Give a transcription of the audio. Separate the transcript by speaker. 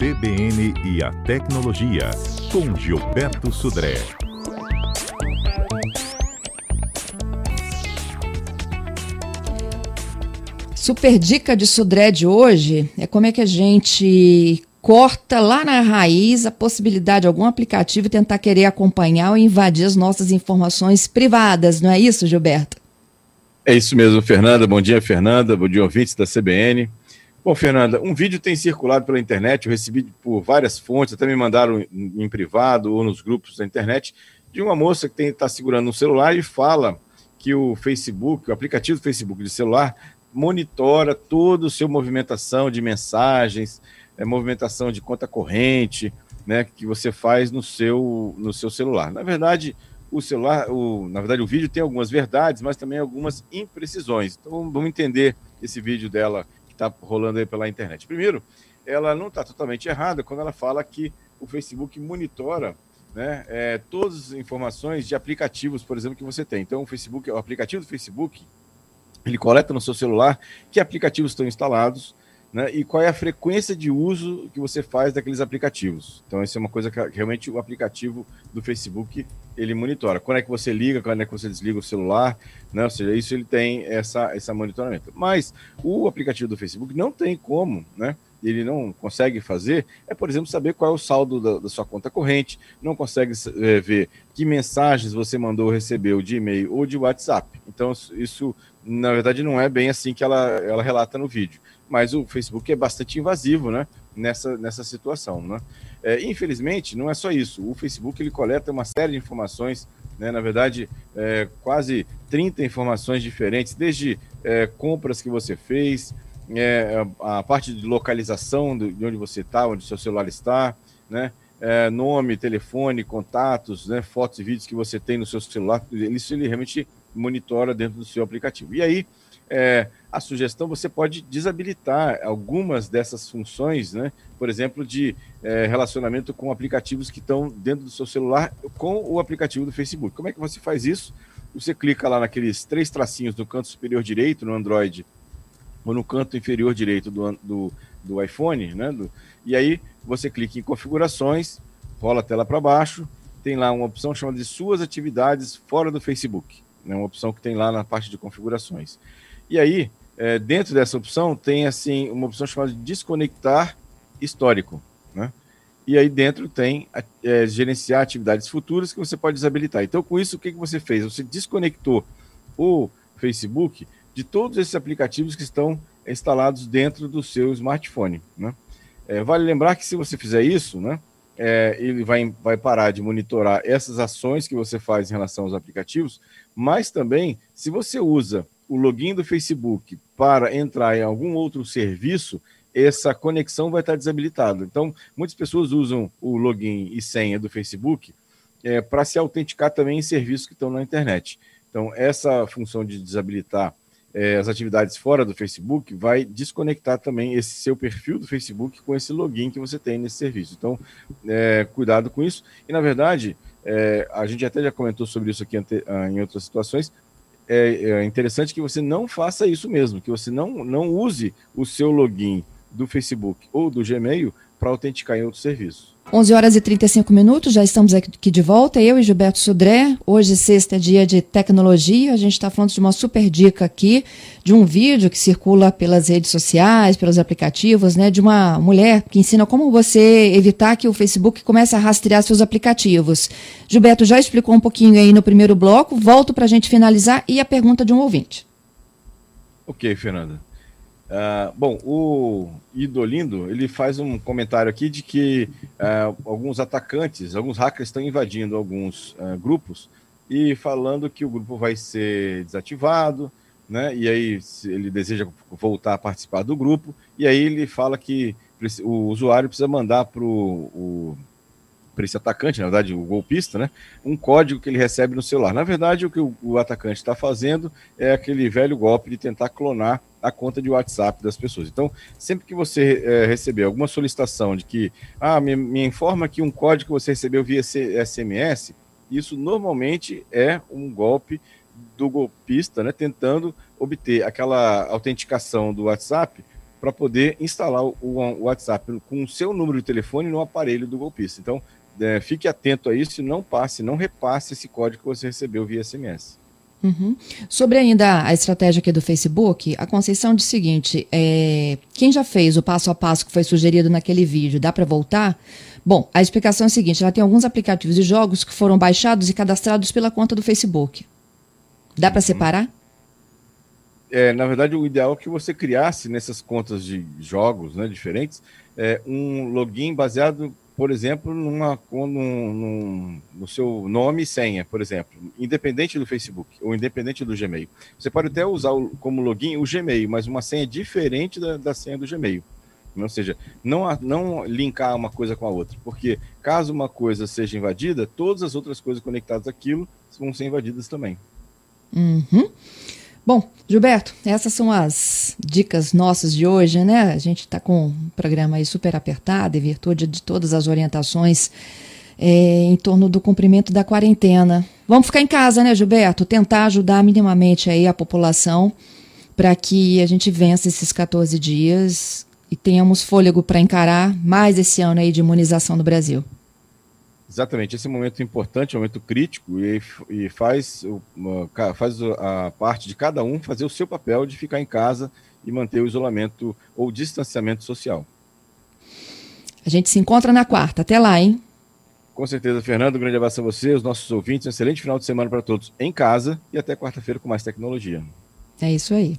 Speaker 1: CBN e a Tecnologia, com Gilberto Sudré.
Speaker 2: Super dica de Sudré de hoje é como é que a gente corta lá na raiz a possibilidade de algum aplicativo tentar querer acompanhar ou invadir as nossas informações privadas, não é isso, Gilberto?
Speaker 3: É isso mesmo, Fernanda. Bom dia, Fernanda. Bom dia, ouvintes da CBN. Bom, Fernanda, um vídeo tem circulado pela internet, eu recebi por várias fontes, até me mandaram em privado ou nos grupos da internet, de uma moça que está segurando um celular e fala que o Facebook, o aplicativo do Facebook de celular, monitora toda a sua movimentação de mensagens, é, movimentação de conta corrente, né, que você faz no seu, no seu celular. Na verdade, o celular, o, na verdade, o vídeo tem algumas verdades, mas também algumas imprecisões. Então, vamos entender esse vídeo dela está rolando aí pela internet. Primeiro, ela não está totalmente errada quando ela fala que o Facebook monitora né, é, todas as informações de aplicativos, por exemplo, que você tem. Então, o Facebook, o aplicativo do Facebook, ele coleta no seu celular que aplicativos estão instalados, né, e qual é a frequência de uso que você faz daqueles aplicativos. Então, isso é uma coisa que realmente o aplicativo do Facebook ele monitora. Quando é que você liga, quando é que você desliga o celular, né? ou seja, isso ele tem essa, essa monitoramento. Mas o aplicativo do Facebook não tem como, né? ele não consegue fazer é, por exemplo, saber qual é o saldo da, da sua conta corrente, não consegue é, ver que mensagens você mandou ou recebeu de e-mail ou de WhatsApp. Então, isso, na verdade, não é bem assim que ela, ela relata no vídeo mas o Facebook é bastante invasivo, né? Nessa, nessa situação, né? É, infelizmente, não é só isso. O Facebook ele coleta uma série de informações, né? Na verdade, é, quase 30 informações diferentes, desde é, compras que você fez, é, a parte de localização de onde você está, onde seu celular está, né? É, nome, telefone, contatos, né? Fotos e vídeos que você tem no seu celular, isso ele realmente monitora dentro do seu aplicativo. E aí, é, a sugestão você pode desabilitar algumas dessas funções, né? por exemplo, de é, relacionamento com aplicativos que estão dentro do seu celular com o aplicativo do Facebook. Como é que você faz isso? Você clica lá naqueles três tracinhos no canto superior direito no Android ou no canto inferior direito do, do, do iPhone, né? Do, e aí você clica em configurações, rola a tela para baixo, tem lá uma opção chamada de suas atividades fora do Facebook. Né? uma opção que tem lá na parte de configurações. E aí, é, dentro dessa opção, tem assim uma opção chamada de desconectar histórico. Né? E aí dentro tem é, gerenciar atividades futuras que você pode desabilitar. Então, com isso, o que, que você fez? Você desconectou o Facebook de todos esses aplicativos que estão instalados dentro do seu smartphone. Né? É, vale lembrar que se você fizer isso, né, é, ele vai, vai parar de monitorar essas ações que você faz em relação aos aplicativos, mas também, se você usa o login do Facebook para entrar em algum outro serviço, essa conexão vai estar desabilitada. Então, muitas pessoas usam o login e senha do Facebook é, para se autenticar também em serviços que estão na internet. Então, essa função de desabilitar é, as atividades fora do Facebook vai desconectar também esse seu perfil do Facebook com esse login que você tem nesse serviço. Então, é, cuidado com isso. E, na verdade, é, a gente até já comentou sobre isso aqui ah, em outras situações é, é interessante que você não faça isso mesmo, que você não, não use o seu login do Facebook ou do Gmail para autenticar em outro serviço.
Speaker 2: 11 horas e 35 minutos, já estamos aqui de volta, eu e Gilberto Sudré. Hoje, sexta, é dia de tecnologia. A gente está falando de uma super dica aqui, de um vídeo que circula pelas redes sociais, pelos aplicativos, né? De uma mulher que ensina como você evitar que o Facebook comece a rastrear seus aplicativos. Gilberto já explicou um pouquinho aí no primeiro bloco, volto para a gente finalizar e a pergunta de um ouvinte.
Speaker 3: Ok, Fernanda. Uh, bom, o Idolindo ele faz um comentário aqui de que uh, alguns atacantes, alguns hackers estão invadindo alguns uh, grupos e falando que o grupo vai ser desativado, né? E aí ele deseja voltar a participar do grupo e aí ele fala que o usuário precisa mandar para o para esse atacante, na verdade, o golpista, né? Um código que ele recebe no celular. Na verdade, o que o, o atacante está fazendo é aquele velho golpe de tentar clonar a conta de WhatsApp das pessoas. Então, sempre que você é, receber alguma solicitação de que, ah, me, me informa que um código que você recebeu via SMS, isso normalmente é um golpe do golpista, né, tentando obter aquela autenticação do WhatsApp para poder instalar o, WhatsApp com o seu número de telefone no aparelho do golpista. Então, é, fique atento a isso e não passe, não repasse esse código que você recebeu via SMS.
Speaker 2: Uhum. Sobre ainda a estratégia aqui do Facebook, a Conceição diz o seguinte: é, quem já fez o passo a passo que foi sugerido naquele vídeo, dá para voltar? Bom, a explicação é a seguinte: ela tem alguns aplicativos e jogos que foram baixados e cadastrados pela conta do Facebook. Dá para uhum. separar?
Speaker 3: É, na verdade, o ideal é que você criasse nessas contas de jogos né, diferentes é, um login baseado por exemplo, numa, num, num, no seu nome e senha, por exemplo, independente do Facebook ou independente do Gmail. Você pode até usar o, como login o Gmail, mas uma senha diferente da, da senha do Gmail. Ou seja, não, não linkar uma coisa com a outra, porque caso uma coisa seja invadida, todas as outras coisas conectadas àquilo vão ser invadidas também.
Speaker 2: Uhum. Bom, Gilberto, essas são as dicas nossas de hoje, né? A gente está com um programa aí super apertado, em virtude de todas as orientações é, em torno do cumprimento da quarentena. Vamos ficar em casa, né, Gilberto? Tentar ajudar minimamente aí a população para que a gente vença esses 14 dias e tenhamos fôlego para encarar mais esse ano aí de imunização no Brasil.
Speaker 3: Exatamente, esse é um momento importante, um momento crítico, e, e faz, faz a parte de cada um fazer o seu papel de ficar em casa e manter o isolamento ou distanciamento social.
Speaker 2: A gente se encontra na quarta. Até lá, hein?
Speaker 3: Com certeza, Fernando. Um grande abraço a você, os nossos ouvintes. Um excelente final de semana para todos em casa e até quarta-feira com mais tecnologia.
Speaker 2: É isso aí.